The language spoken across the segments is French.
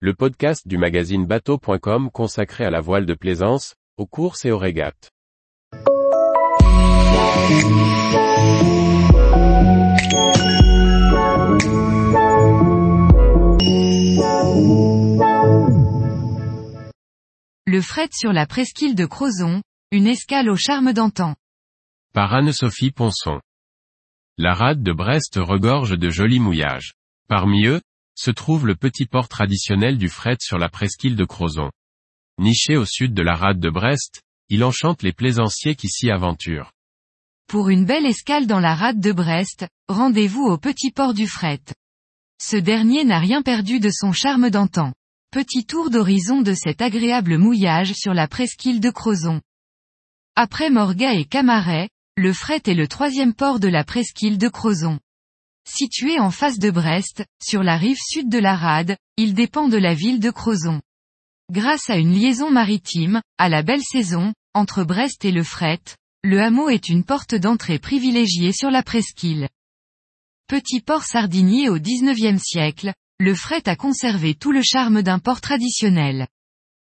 le podcast du magazine bateau.com consacré à la voile de plaisance, aux courses et aux régates. Le fret sur la presqu'île de Crozon, une escale au charme d'antan. Par Anne-Sophie Ponson. La rade de Brest regorge de jolis mouillages. Parmi eux, se trouve le petit port traditionnel du fret sur la presqu'île de Crozon. Niché au sud de la rade de Brest, il enchante les plaisanciers qui s'y aventurent. Pour une belle escale dans la rade de Brest, rendez-vous au petit port du fret. Ce dernier n'a rien perdu de son charme d'antan. Petit tour d'horizon de cet agréable mouillage sur la presqu'île de Crozon. Après Morga et Camaret, le fret est le troisième port de la presqu'île de Crozon. Situé en face de Brest, sur la rive sud de la Rade, il dépend de la ville de Crozon. Grâce à une liaison maritime, à la belle saison, entre Brest et le fret, le hameau est une porte d'entrée privilégiée sur la presqu'île. Petit port sardinier au XIXe siècle, le fret a conservé tout le charme d'un port traditionnel.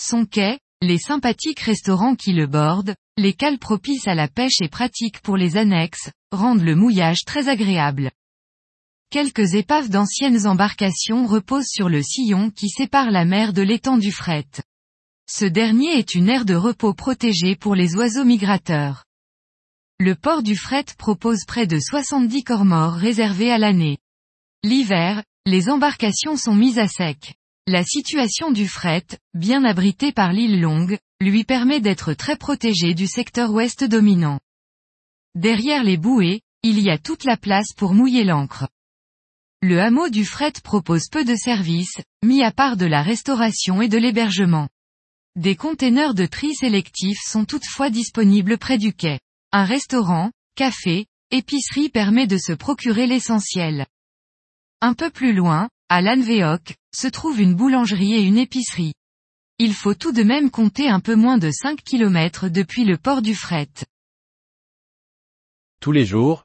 Son quai, les sympathiques restaurants qui le bordent, les cales propices à la pêche et pratiques pour les annexes, rendent le mouillage très agréable. Quelques épaves d'anciennes embarcations reposent sur le sillon qui sépare la mer de l'étang du fret. Ce dernier est une aire de repos protégée pour les oiseaux migrateurs. Le port du fret propose près de 70 corps morts réservés à l'année. L'hiver, les embarcations sont mises à sec. La situation du fret, bien abrité par l'île Longue, lui permet d'être très protégé du secteur ouest dominant. Derrière les bouées, il y a toute la place pour mouiller l'ancre. Le hameau du fret propose peu de services, mis à part de la restauration et de l'hébergement. Des containers de tri sélectifs sont toutefois disponibles près du quai. Un restaurant, café, épicerie permet de se procurer l'essentiel. Un peu plus loin, à Lanveoc, se trouve une boulangerie et une épicerie. Il faut tout de même compter un peu moins de 5 km depuis le port du fret. Tous les jours,